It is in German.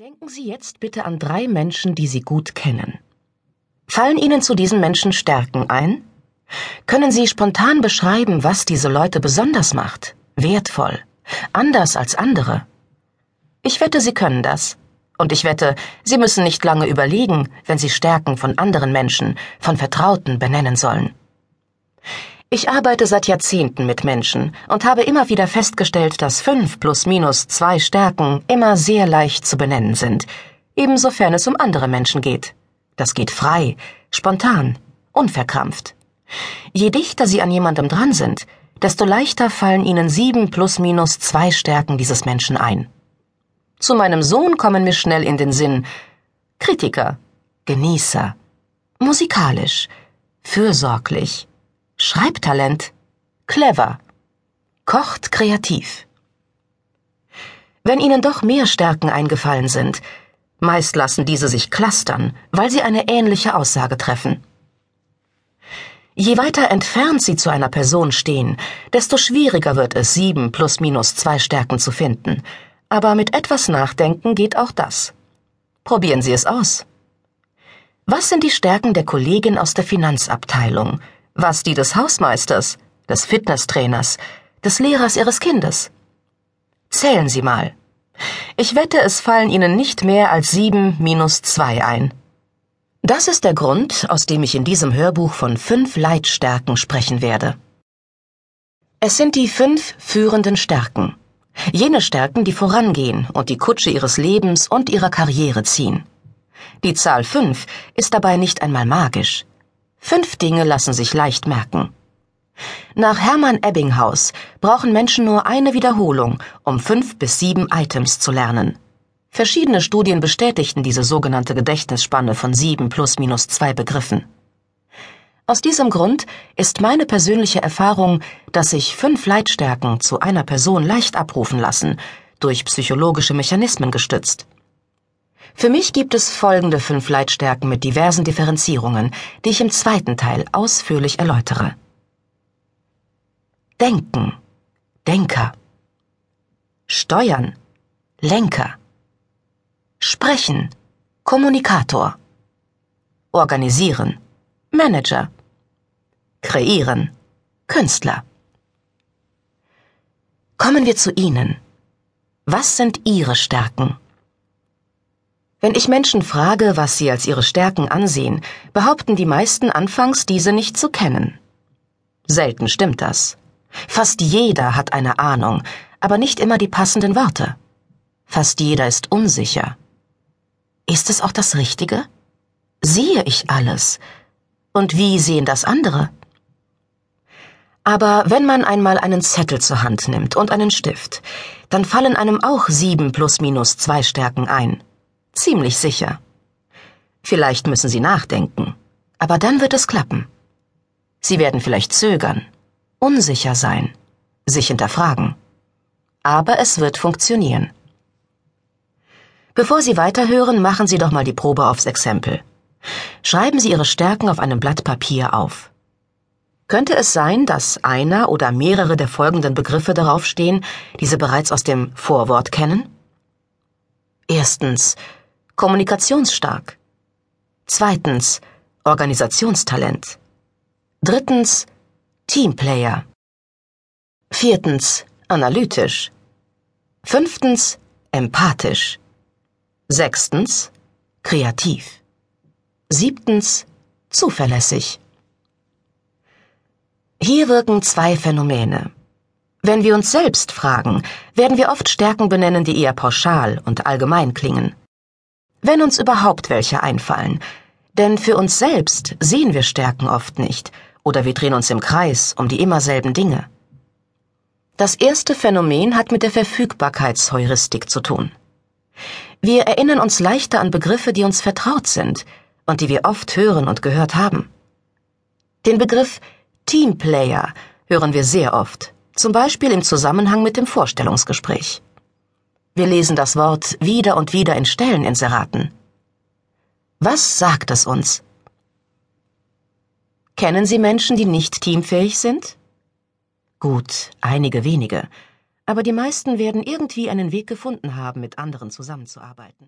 Denken Sie jetzt bitte an drei Menschen, die Sie gut kennen. Fallen Ihnen zu diesen Menschen Stärken ein? Können Sie spontan beschreiben, was diese Leute besonders macht, wertvoll, anders als andere? Ich wette, Sie können das. Und ich wette, Sie müssen nicht lange überlegen, wenn Sie Stärken von anderen Menschen, von Vertrauten benennen sollen. Ich arbeite seit Jahrzehnten mit Menschen und habe immer wieder festgestellt, dass fünf plus minus zwei Stärken immer sehr leicht zu benennen sind, ebensofern es um andere Menschen geht. Das geht frei, spontan, unverkrampft. Je dichter Sie an jemandem dran sind, desto leichter fallen Ihnen sieben plus minus zwei Stärken dieses Menschen ein. Zu meinem Sohn kommen mir schnell in den Sinn Kritiker, Genießer, musikalisch, fürsorglich, Schreibtalent. Clever. Kocht kreativ. Wenn Ihnen doch mehr Stärken eingefallen sind, meist lassen diese sich clustern, weil sie eine ähnliche Aussage treffen. Je weiter entfernt Sie zu einer Person stehen, desto schwieriger wird es, sieben plus minus zwei Stärken zu finden. Aber mit etwas Nachdenken geht auch das. Probieren Sie es aus. Was sind die Stärken der Kollegin aus der Finanzabteilung? Was die des Hausmeisters, des Fitnesstrainers, des Lehrers Ihres Kindes? Zählen Sie mal. Ich wette, es fallen Ihnen nicht mehr als sieben minus zwei ein. Das ist der Grund, aus dem ich in diesem Hörbuch von fünf Leitstärken sprechen werde. Es sind die fünf führenden Stärken. Jene Stärken, die vorangehen und die Kutsche ihres Lebens und ihrer Karriere ziehen. Die Zahl fünf ist dabei nicht einmal magisch. Fünf Dinge lassen sich leicht merken. Nach Hermann Ebbinghaus brauchen Menschen nur eine Wiederholung, um fünf bis sieben Items zu lernen. Verschiedene Studien bestätigten diese sogenannte Gedächtnisspanne von sieben plus minus zwei Begriffen. Aus diesem Grund ist meine persönliche Erfahrung, dass sich fünf Leitstärken zu einer Person leicht abrufen lassen, durch psychologische Mechanismen gestützt. Für mich gibt es folgende fünf Leitstärken mit diversen Differenzierungen, die ich im zweiten Teil ausführlich erläutere. Denken, Denker. Steuern, Lenker. Sprechen, Kommunikator. Organisieren, Manager. Kreieren, Künstler. Kommen wir zu Ihnen. Was sind Ihre Stärken? Wenn ich Menschen frage, was sie als ihre Stärken ansehen, behaupten die meisten anfangs, diese nicht zu kennen. Selten stimmt das. Fast jeder hat eine Ahnung, aber nicht immer die passenden Worte. Fast jeder ist unsicher. Ist es auch das Richtige? Sehe ich alles? Und wie sehen das andere? Aber wenn man einmal einen Zettel zur Hand nimmt und einen Stift, dann fallen einem auch sieben plus minus zwei Stärken ein. Ziemlich sicher. Vielleicht müssen Sie nachdenken, aber dann wird es klappen. Sie werden vielleicht zögern, unsicher sein, sich hinterfragen. Aber es wird funktionieren. Bevor Sie weiterhören, machen Sie doch mal die Probe aufs Exempel. Schreiben Sie Ihre Stärken auf einem Blatt Papier auf. Könnte es sein, dass einer oder mehrere der folgenden Begriffe darauf stehen, die Sie bereits aus dem Vorwort kennen? Erstens kommunikationsstark. Zweitens Organisationstalent. Drittens Teamplayer. Viertens analytisch. Fünftens empathisch. Sechstens kreativ. Siebtens zuverlässig. Hier wirken zwei Phänomene. Wenn wir uns selbst fragen, werden wir oft Stärken benennen, die eher pauschal und allgemein klingen wenn uns überhaupt welche einfallen. Denn für uns selbst sehen wir Stärken oft nicht, oder wir drehen uns im Kreis um die immer selben Dinge. Das erste Phänomen hat mit der Verfügbarkeitsheuristik zu tun. Wir erinnern uns leichter an Begriffe, die uns vertraut sind und die wir oft hören und gehört haben. Den Begriff Teamplayer hören wir sehr oft, zum Beispiel im Zusammenhang mit dem Vorstellungsgespräch. Wir lesen das Wort wieder und wieder in Stelleninseraten. Was sagt es uns? Kennen Sie Menschen, die nicht teamfähig sind? Gut, einige wenige, aber die meisten werden irgendwie einen Weg gefunden haben, mit anderen zusammenzuarbeiten.